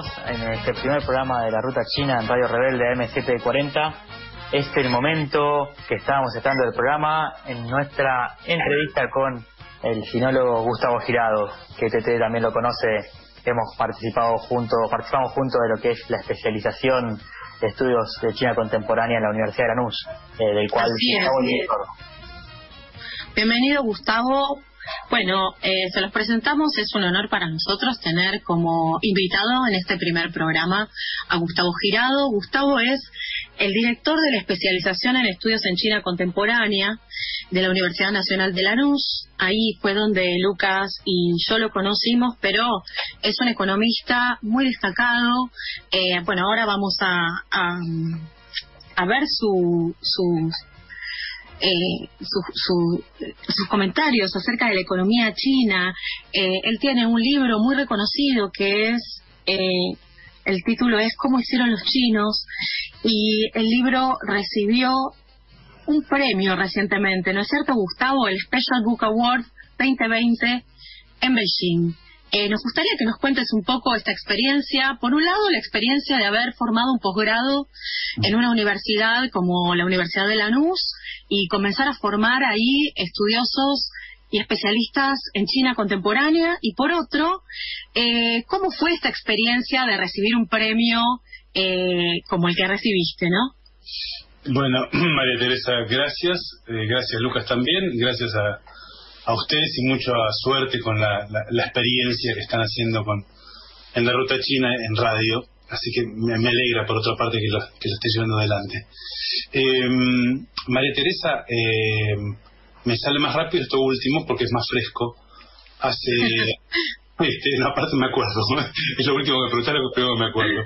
bienvenidos en este primer programa de la Ruta China en Radio Rebelde M740. Este es el momento que estábamos estando del programa en nuestra entrevista con el sinólogo Gustavo Girado, que TT también lo conoce. Hemos participado juntos, participamos juntos de lo que es la especialización de estudios de China contemporánea en la Universidad de Lanús, eh, del cual Gustavo. Bienvenido Gustavo, bueno, eh, se los presentamos. Es un honor para nosotros tener como invitado en este primer programa a Gustavo Girado. Gustavo es el director de la especialización en estudios en China contemporánea de la Universidad Nacional de Lanús. Ahí fue donde Lucas y yo lo conocimos, pero es un economista muy destacado. Eh, bueno, ahora vamos a, a, ver su, sus eh, sus comentarios acerca de la economía china. Eh, él tiene un libro muy reconocido que es, eh, el título es Cómo hicieron los chinos y el libro recibió un premio recientemente, ¿no es cierto, Gustavo? El Special Book Award 2020 en Beijing. Eh, nos gustaría que nos cuentes un poco esta experiencia. Por un lado, la experiencia de haber formado un posgrado en una universidad como la Universidad de Lanús y comenzar a formar ahí estudiosos y especialistas en China contemporánea. Y por otro, eh, ¿cómo fue esta experiencia de recibir un premio eh, como el que recibiste, no? Bueno, María Teresa, gracias. gracias, Lucas, también. Gracias a a ustedes y mucha suerte con la, experiencia que están haciendo con en la ruta china en radio. Así que me, alegra, por otra parte, que lo, que lo esté llevando adelante. Em, María Teresa, em, me sale más rápido esto último porque es más fresco. Hace. este, no, aparte me acuerdo. es lo último que me preguntaron, pero me acuerdo.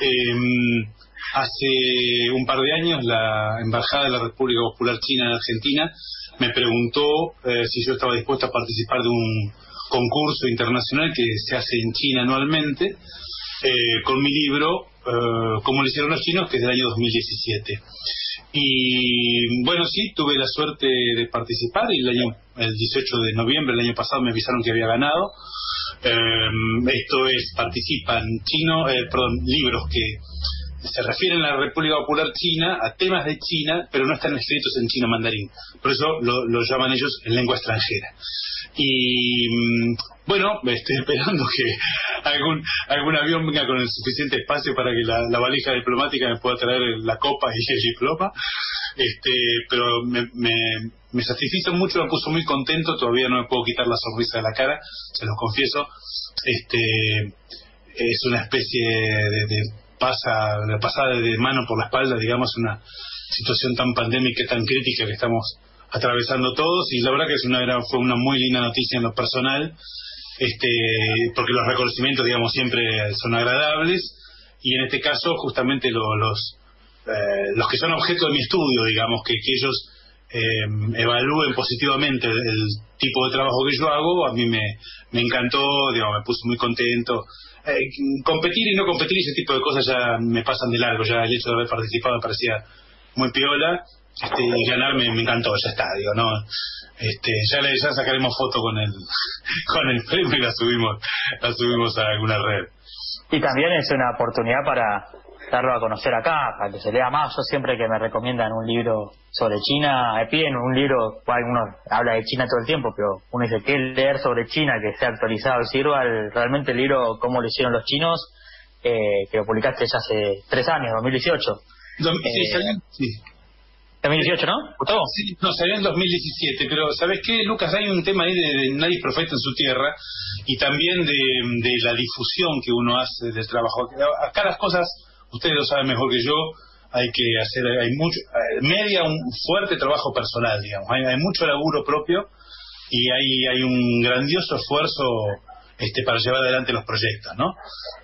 Em, hace un par de años, la Embajada de la República Popular China en Argentina me preguntó eh, si yo estaba dispuesto a participar de un concurso internacional que se hace en China anualmente eh, con mi libro eh, Como lo hicieron los chinos, que es del año 2017. Y bueno, sí, tuve la suerte de participar y el año el 18 de noviembre del año pasado me avisaron que había ganado. esto es, participan chino, perdón, libros que se refieren a la República Popular China, a temas de China, pero no están escritos en chino mandarín. Por eso lo, llaman ellos en lengua extranjera. Y mm, bueno, estoy esperando que algún algún avión venga con el suficiente espacio para que la, valija diplomática me pueda traer la copa y el diploma. Este, pero me, me, me satisfizo mucho, me puso muy contento, todavía no me puedo quitar la sonrisa de la cara, se lo confieso. Este, es una especie de pasa, la pasada de mano por la espalda, digamos, una situación tan pandémica, tan crítica que estamos atravesando todos y la verdad que es una fue una muy linda noticia en lo personal este porque los reconocimientos digamos siempre son agradables y en este caso justamente los eh, los que son objeto de mi estudio digamos que, que ellos eh, evalúen positivamente el, tipo de trabajo que yo hago a mí me, me encantó digamos me puso muy contento eh, competir y no competir ese tipo de cosas ya me pasan de largo, ya el hecho de haber participado parecía muy piola este, y ganar me, encantó, ya está, digo, no, este, ya, le, ya sacaremos foto con el, con el premio y la subimos, la subimos a alguna red. Y también es una oportunidad para darlo a conocer acá, para que se lea más. Yo siempre que me recomiendan un libro sobre China, me piden un libro, uno habla de China todo el tiempo, pero uno dice que leer sobre China, que sea actualizado y sirva, realmente el libro Cómo lo hicieron los chinos, eh, que lo publicaste ya hace tres años, 2018. Eh, sí, 2018, ¿no? Sí, no, salió en 2017, pero ¿sabes qué, Lucas? Hay un tema ahí de, nadie profeta en su tierra y también de, de la difusión que uno hace del trabajo. Acá las cosas ustedes lo saben mejor que yo, hay que hacer, hay mucho, eh, media un fuerte trabajo personal, digamos, hay, mucho laburo propio y hay, hay un grandioso esfuerzo este, para llevar adelante los proyectos, ¿no?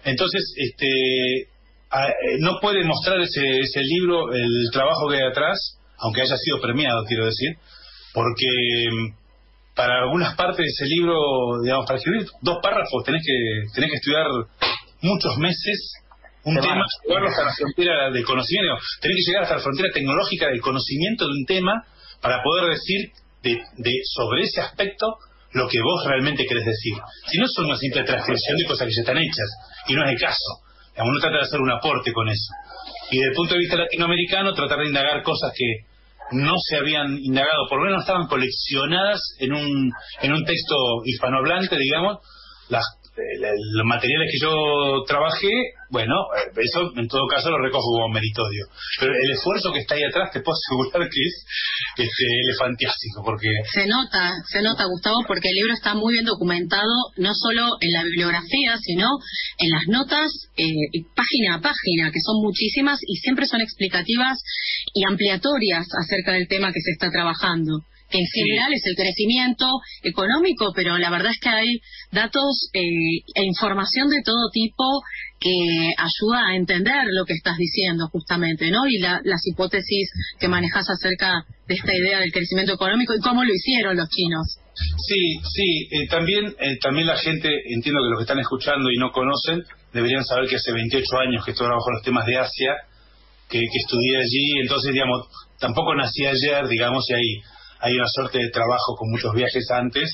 Entonces, este, eh, no puede mostrar ese, ese libro el trabajo que hay atrás, aunque haya sido premiado, quiero decir, porque para algunas partes de ese libro, digamos, para escribir dos párrafos tenés que, tenés que estudiar muchos meses un tema, llevarlo hasta la frontera del conocimiento, tener que llegar hasta la frontera tecnológica del conocimiento de un tema para poder decir de, sobre ese aspecto lo que vos realmente querés decir. Si no son una simple transcripción de cosas que ya están hechas, y no es el caso. Uno trata de hacer un aporte con eso. Y desde el punto de vista latinoamericano, tratar de indagar cosas que no se habían indagado, por lo menos estaban coleccionadas en un, en un texto hispanohablante, digamos, las los materiales que yo trabajé, bueno, eh, eso en todo caso lo recojo como meritorio. Pero el esfuerzo que está ahí atrás te puedo asegurar que es este, elefantiástico, porque... Se nota, se nota, Gustavo, porque el libro está muy bien documentado, no solo en la bibliografía, sino en las notas, eh, página a página, que son muchísimas y siempre son explicativas y ampliatorias acerca del tema que se está trabajando que en general es el crecimiento económico, pero la verdad es que hay datos eh, e información de todo tipo que ayuda a entender lo que estás diciendo justamente, ¿no? Y las hipótesis que manejas acerca de esta idea del crecimiento económico y cómo lo hicieron los chinos. Sí, sí, eh, también, eh, también la gente, entiendo que los que están escuchando y no conocen, deberían saber que hace 28 años que estoy trabajando los temas de Asia, que, que estudié allí, entonces, digamos, tampoco nací ayer, digamos, y hay hay una suerte de trabajo con muchos viajes antes,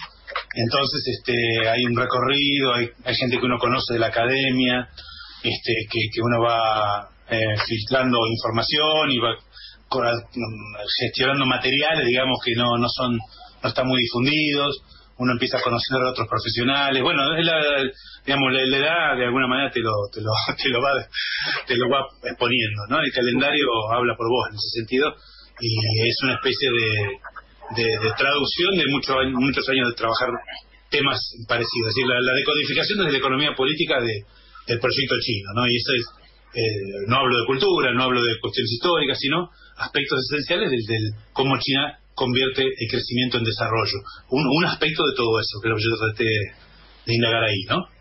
entonces este hay un recorrido, hay, hay gente que uno conoce de la academia, este que, que uno va eh, filtrando información y va gestionando materiales, digamos que no no son no están muy difundidos, uno empieza a conocer a otros profesionales, bueno, es la, digamos la, edad de alguna manera te lo te lo te lo va te lo va exponiendo, ¿no? El calendario habla por vos en ese sentido y es una especie de de, traducción de muchos muchos años de trabajar temas parecidos. Es decir, la, decodificación desde la economía política de, del proyecto chino, ¿no? Y eso es, eh, no hablo de cultura, no hablo de cuestiones históricas, sino aspectos esenciales del, cómo China convierte el crecimiento en desarrollo. Un, un aspecto de todo eso, creo que yo traté de indagar ahí, ¿no?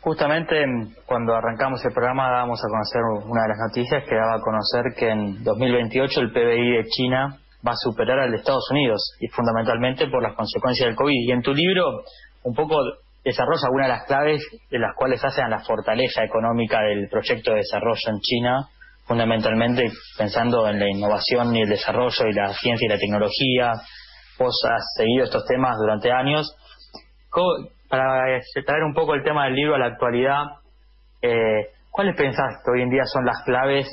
Justamente cuando arrancamos el programa dábamos a conocer una de las noticias que daba a conocer que en 2028 el PBI de China va a superar al de Estados Unidos y fundamentalmente por las consecuencias del COVID. Y en tu libro un poco desarrolla algunas de las claves de las cuales hacen la fortaleza económica del proyecto de desarrollo en China, fundamentalmente pensando en la innovación y el desarrollo y la ciencia y la tecnología. Vos has seguido estos temas durante años. Para traer un poco el tema del libro a la actualidad, eh, ¿cuáles pensás que hoy en día son las claves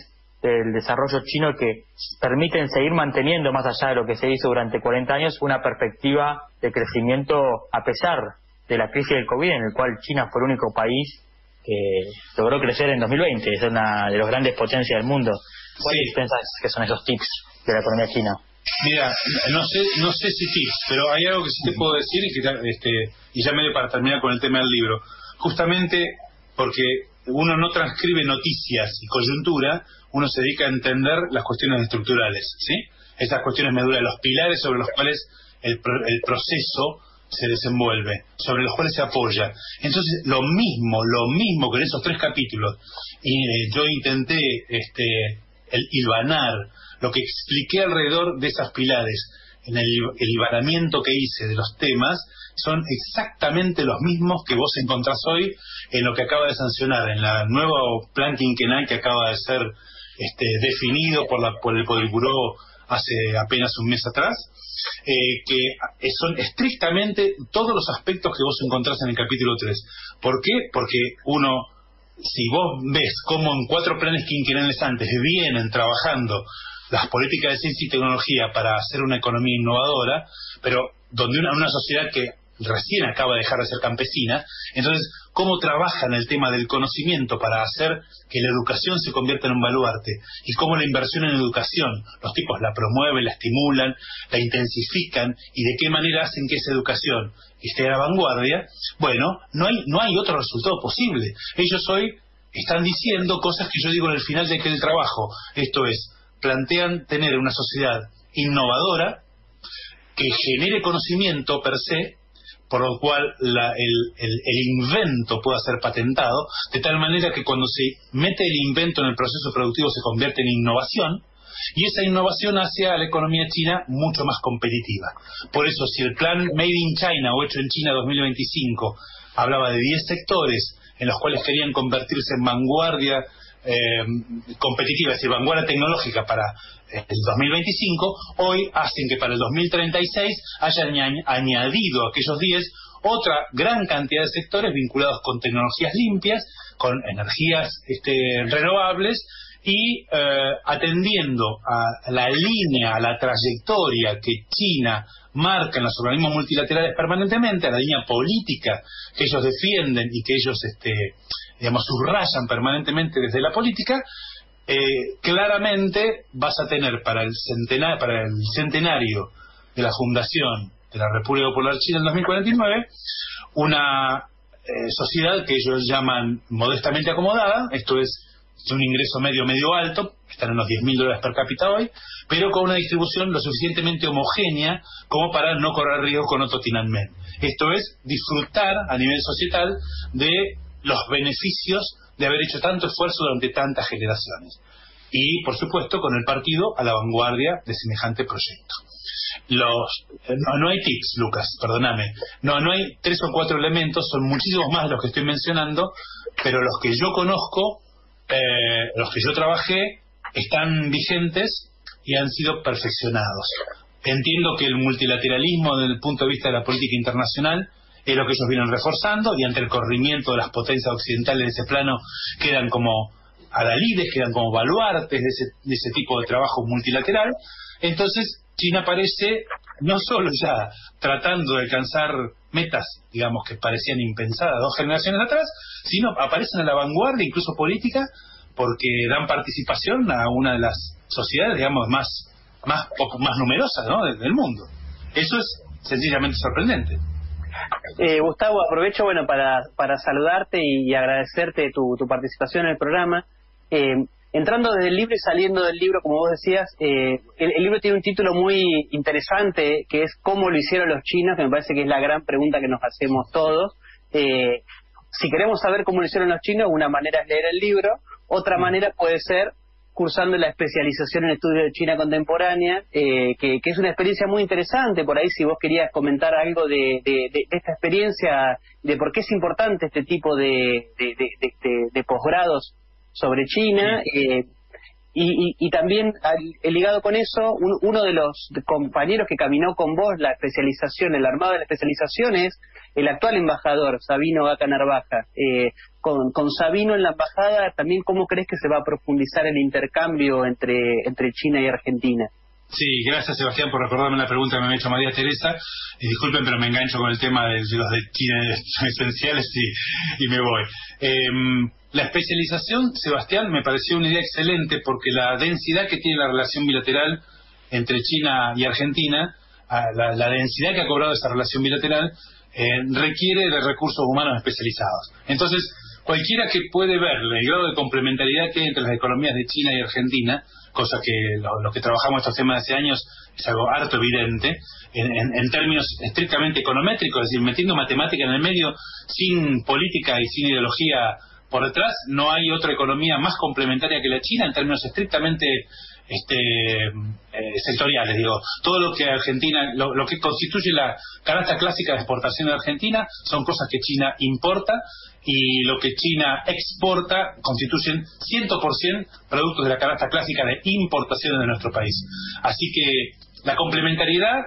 del desarrollo chino que permiten seguir manteniendo, más allá de lo que se hizo durante 40 años, una perspectiva de crecimiento a pesar de la crisis del COVID, en el cual China fue el único país que logró crecer en 2020, es una de las grandes potencias del mundo. ¿Cuáles pensás que son esos tips de la economía china? Mira, no sé, no sé si tips, pero hay algo que sí te puedo decir y, que, este, y ya medio para terminar con el tema del libro. Justamente porque uno no transcribe noticias y coyuntura, uno se dedica a entender las cuestiones estructurales, ¿sí? Esas cuestiones medulas, los pilares sobre los cuales el, proceso se desenvuelve, sobre los cuales se apoya. Entonces, lo mismo, lo mismo que en esos tres capítulos, y eh, yo intenté este, el hilvanar lo que expliqué alrededor de esas pilares, en el, el que hice de los temas, son exactamente los mismos que vos encontrás hoy en lo que acaba de sancionar, en la nuevo plan quinquenal que acaba de ser este, definido por, la, por el Politburó hace apenas un mes atrás, eh, que son estrictamente todos los aspectos que vos encontrás en el capítulo 3. ¿Por qué? Porque uno, si vos ves cómo en cuatro planes quinquenales antes vienen trabajando las políticas de ciencia y tecnología para hacer una economía innovadora, pero donde una, una sociedad que recién acaba de dejar de ser campesina, entonces cómo trabajan el tema del conocimiento para hacer que la educación se convierta en un baluarte y cómo la inversión en educación, los tipos la promueven, la estimulan, la intensifican. Y de qué manera hacen que esa educación esté a la vanguardia, bueno, no hay, no hay otro resultado posible. Ellos hoy están diciendo cosas que yo digo en el final de aquel trabajo, esto es, plantean tener una sociedad innovadora que genere conocimiento per se por lo cual el, invento pueda ser patentado, de tal manera que cuando se mete el invento en el proceso productivo se convierte en innovación, y esa innovación hace a la economía china mucho más competitiva. Por eso, si el plan Made in China o hecho en China 2025 hablaba de 10 sectores en los cuales querían convertirse en vanguardia eh, competitiva, es decir, vanguardia tecnológica para el 2025, hoy hacen que para el 2036 hayan añadido aquellos 10 otra gran cantidad de sectores vinculados con tecnologías limpias, con energías este, renovables y eh, atendiendo a la línea, a la trayectoria que China marca en los organismos multilaterales permanentemente, a la línea política que ellos defienden y que ellos, este, digamos, subrayan permanentemente desde la política, eh, claramente vas a tener para el, centenario, para el centenario de la fundación de la República Popular China en 2049 una eh, sociedad que ellos llaman modestamente acomodada, esto es un ingreso medio medio alto, están en los 10.000 dólares per cápita hoy, pero con una distribución lo suficientemente homogénea como para no correr riesgo con otro Tiananmen. Esto es disfrutar a nivel societal de los beneficios de haber hecho tanto esfuerzo durante tantas generaciones. Y, por supuesto, con el partido a la vanguardia de semejante proyecto. Los, no, hay tips, Lucas, perdóname. No, no hay tres o cuatro elementos, son muchísimos más los que estoy mencionando, pero los que yo conozco, eh, los que yo trabajé, están vigentes y han sido perfeccionados. Entiendo que el multilateralismo desde el punto de vista de la política internacional es lo que ellos vienen reforzando y ante el corrimiento de las potencias occidentales de ese plano quedan como adalides, quedan como baluartes de ese, de ese tipo de trabajo multilateral. Entonces, China aparece no solo ya tratando de alcanzar metas, digamos, que parecían impensadas dos generaciones atrás, sino aparecen a la vanguardia, incluso política, porque dan participación a una de las sociedades, digamos, más, más, más numerosas ¿no? del mundo. Eso es sencillamente sorprendente. Eh, Gustavo, aprovecho bueno para, para saludarte y, agradecerte tu, tu, participación en el programa. Eh, entrando desde el libro y saliendo del libro, como vos decías, eh, el, libro tiene un título muy interesante que es ¿Cómo lo hicieron los chinos? que me parece que es la gran pregunta que nos hacemos todos. Eh, si queremos saber cómo lo hicieron los chinos, una manera es leer el libro, otra mm. manera puede ser cursando la especialización en estudios de China contemporánea, eh, que, es una experiencia muy interesante. Por ahí, si vos querías comentar algo de, esta experiencia, de por qué es importante este tipo de, posgrados sobre China. Eh, y, también, ligado con eso, uno de los compañeros que caminó con vos la especialización, el armado de la especialización es el actual embajador, Sabino Vaca Narvaja. Eh, con, con, Sabino en la embajada, también cómo crees que se va a profundizar el intercambio entre, entre China y Argentina? Sí, gracias Sebastián por recordarme la pregunta que me ha hecho María Teresa. Y disculpen, pero me engancho con el tema de, los de China esenciales y, y me voy. Eh, la especialización, Sebastián, me pareció una idea excelente porque la densidad que tiene la relación bilateral entre China y Argentina, ah, la, densidad que ha cobrado esa relación bilateral, eh, requiere de recursos humanos especializados. Entonces, cualquiera que puede ver el grado de complementariedad que hay entre las economías de China y Argentina, cosa que los que trabajamos estos temas hace años es algo harto evidente, en, términos estrictamente econométricos, es decir, metiendo matemática en el medio, sin política y sin ideología por detrás no hay otra economía más complementaria que la China en términos estrictamente este, eh, sectoriales. Digo, todo lo que Argentina, lo, que constituye la canasta clásica de exportación de Argentina son cosas que China importa y lo que China exporta constituyen 100% productos de la canasta clásica de importación de nuestro país. Así que la complementariedad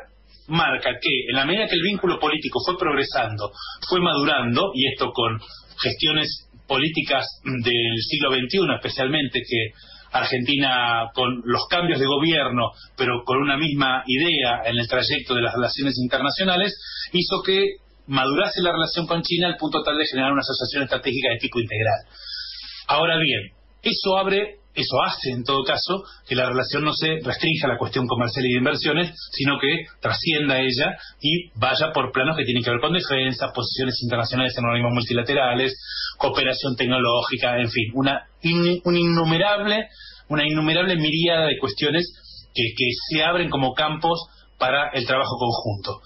marca que en la medida que el vínculo político fue progresando, fue madurando, y esto con gestiones políticas del siglo XXI, especialmente que Argentina, con los cambios de gobierno, pero con una misma idea en el trayecto de las relaciones internacionales, hizo que madurase la relación con China al punto tal de generar una asociación estratégica de tipo integral. Ahora bien, eso abre eso hace, en todo caso, que la relación no se restrinja a la cuestión comercial y de inversiones, sino que trascienda ella y vaya por planos que tienen que ver con defensa, posiciones internacionales en organismos multilaterales, cooperación tecnológica, en fin, una, innumerable, una innumerable miríada de cuestiones que, se abren como campos para el trabajo conjunto.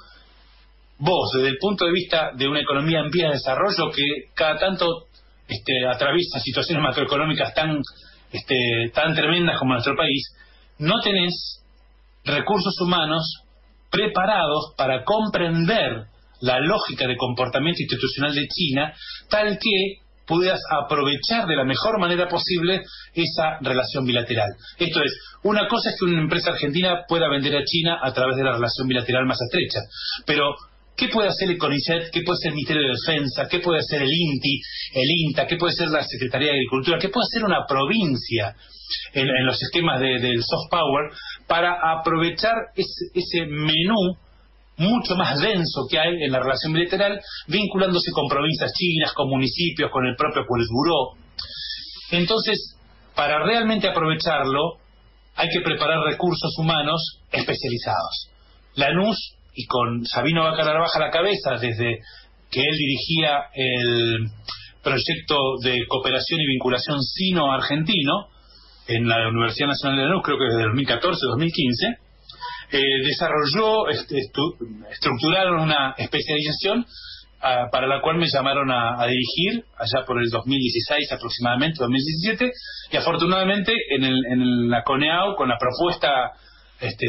Vos, desde el punto de vista de una economía en vía de desarrollo que cada tanto este, atraviesa situaciones macroeconómicas tan este, tan tremendas como nuestro país, no tenés recursos humanos preparados para comprender la lógica de comportamiento institucional de China, tal que puedas aprovechar de la mejor manera posible esa relación bilateral. Esto es, una cosa es que una empresa argentina pueda vender a China a través de la relación bilateral más estrecha, pero ¿Qué puede hacer el CONICET? ¿Qué puede ser el Ministerio de Defensa? ¿Qué puede hacer el INTI, el INTA? ¿Qué puede ser la Secretaría de Agricultura? ¿Qué puede hacer una provincia en, los sistemas del soft power para aprovechar ese, menú mucho más denso que hay en la relación bilateral, vinculándose con provincias chinas, con municipios, con el propio Politburó? Entonces, para realmente aprovecharlo, hay que preparar recursos humanos especializados. Lanús y con Sabino Vaca Narvaja a la cabeza, desde que él dirigía el proyecto de cooperación y vinculación sino-argentino en la Universidad Nacional de Lanús, creo que desde 2014-2015, eh, desarrolló, este, estructuraron una especialización ah, para la cual me llamaron a, dirigir allá por el 2016 aproximadamente, 2017, y afortunadamente en, el, en la CONEAU, con la propuesta este,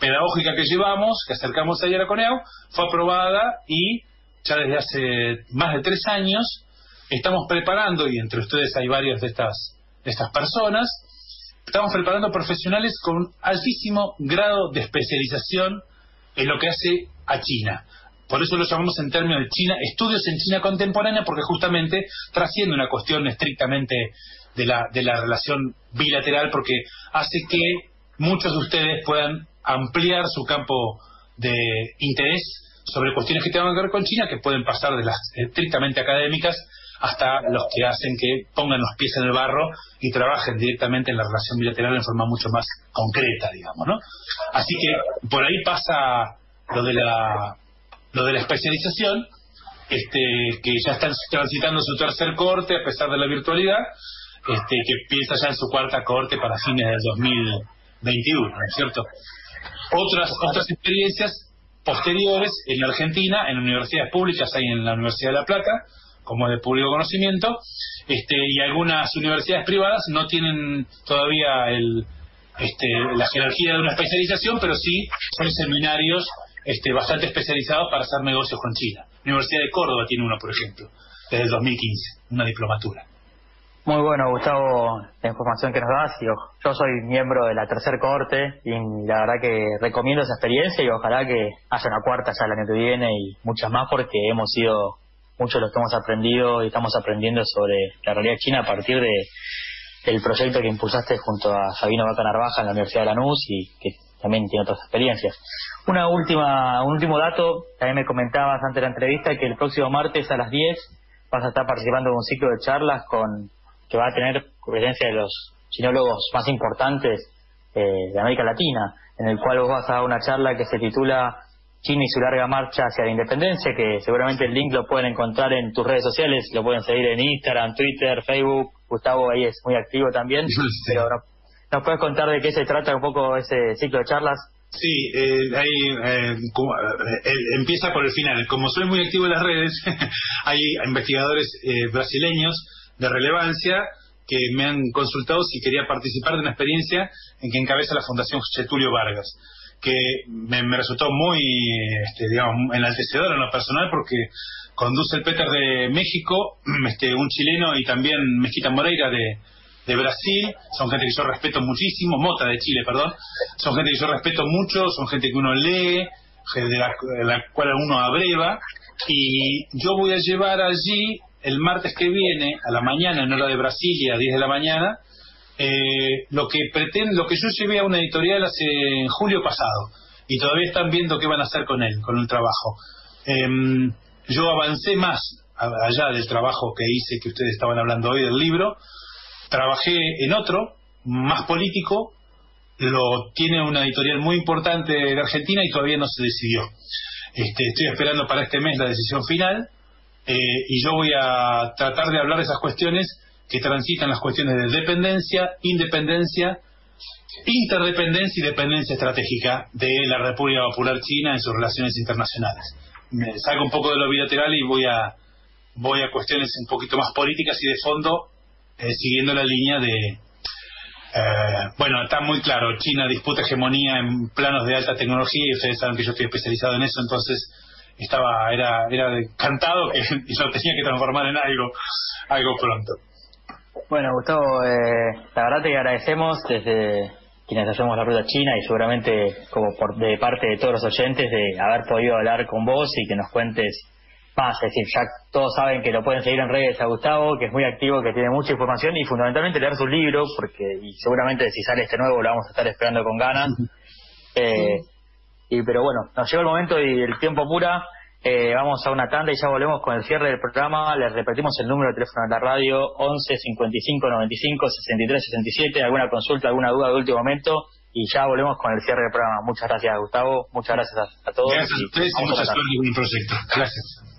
pedagógica que llevamos, que acercamos ayer a Coneau, fue aprobada y ya desde hace más de tres años estamos preparando, y entre ustedes hay varias de estas, de estas personas, estamos preparando profesionales con altísimo grado de especialización en lo que hace a China. Por eso lo llamamos en términos de China, estudios en China contemporánea, porque justamente trasciende una cuestión estrictamente de la, de la relación bilateral, porque hace que muchos de ustedes puedan ampliar su campo de interés sobre cuestiones que tengan que ver con China, que pueden pasar de las estrictamente académicas hasta los que hacen que pongan los pies en el barro y trabajen directamente en la relación bilateral en forma mucho más concreta, digamos, ¿no? Así que por ahí pasa lo de la lo de la especialización, este que ya están transitando su tercer corte a pesar de la virtualidad, este que piensa ya en su cuarta corte para fines del 2000 21, ¿no es cierto? Otras, otras experiencias posteriores en la Argentina, en universidades públicas, hay en la Universidad de La Plata, como de público conocimiento, este, y algunas universidades privadas no tienen todavía el, este, la jerarquía de una especialización, pero sí son seminarios este, bastante especializados para hacer negocios con China. La Universidad de Córdoba tiene uno, por ejemplo, desde el 2015, una diplomatura. Muy bueno, Gustavo, la información que nos das. yo soy miembro de la tercer corte y la verdad que recomiendo esa experiencia y ojalá que haya una cuarta ya el año que viene y muchas más porque hemos sido muchos los que hemos aprendido y estamos aprendiendo sobre la realidad china a partir de del proyecto que impulsaste junto a Sabino Vaca Narvaja en la Universidad de Lanús y que también tiene otras experiencias. Una última, un último dato, también me comentabas antes de la entrevista que el próximo martes a las 10 vas a estar participando en un ciclo de charlas con que va a tener presencia de los chinólogos más importantes eh, de América Latina, en el cual vos vas a dar una charla que se titula China y su larga marcha hacia la independencia, que seguramente el link lo pueden encontrar en tus redes sociales, lo pueden seguir en Instagram, Twitter, Facebook, Gustavo ahí es muy activo también, pero ¿nos puedes contar de qué se trata un poco ese ciclo de charlas? Sí, eh, ahí, eh, empieza por el final. Como soy muy activo en las redes, hay investigadores brasileños de relevancia que me han consultado si quería participar de una experiencia en que encabeza la Fundación Getulio Vargas, que me, resultó muy, este, digamos, enaltecedor en lo personal porque conduce el Peter de México, este, un chileno y también Mezquita Moreira de, Brasil, son gente que yo respeto muchísimo, Mota de Chile, perdón, son gente que yo respeto mucho, son gente que uno lee, de la, de la cual uno abreva, y yo voy a llevar allí el martes que viene, a la mañana, en hora de Brasilia, a 10 de la mañana, eh, lo que pretende, lo que yo llevé a una editorial hace en julio pasado, y todavía están viendo qué van a hacer con él, con el trabajo. Em, yo avancé más allá del trabajo que hice, que ustedes estaban hablando hoy del libro, trabajé en otro, más político, lo tiene una editorial muy importante de Argentina y todavía no se decidió. Este, estoy esperando para este mes la decisión final eh, y yo voy a tratar de hablar de esas cuestiones que transitan las cuestiones de dependencia, independencia, interdependencia y dependencia estratégica de la República Popular China en sus relaciones internacionales. Me salgo un poco de lo bilateral y voy a voy a cuestiones un poquito más políticas y de fondo, eh, siguiendo la línea de eh, bueno, está muy claro, China disputa hegemonía en planos de alta tecnología y ustedes saben que yo estoy especializado en eso, entonces estaba era era cantado que yo tenía que transformar en algo algo pronto bueno Gustavo eh, la verdad te agradecemos desde quienes hacemos la ruta china y seguramente como por de parte de todos los oyentes de haber podido hablar con vos y que nos cuentes más, es decir, ya todos saben que lo pueden seguir en redes a Gustavo, que es muy activo, que tiene mucha información y fundamentalmente leer sus libros, porque y seguramente si sale este nuevo lo vamos a estar esperando con ganas. Eh, y pero bueno, nos llegó el momento y el tiempo pura. Eh, vamos a una tanda y ya volvemos con el cierre del programa. Les repetimos el número de teléfono de la radio 11 55 95 63 67. Alguna consulta, alguna duda de último momento. Y ya volvemos con el cierre del programa. Muchas gracias, Gustavo. Muchas gracias a, todos. Gracias a ustedes y el proyecto. Gracias.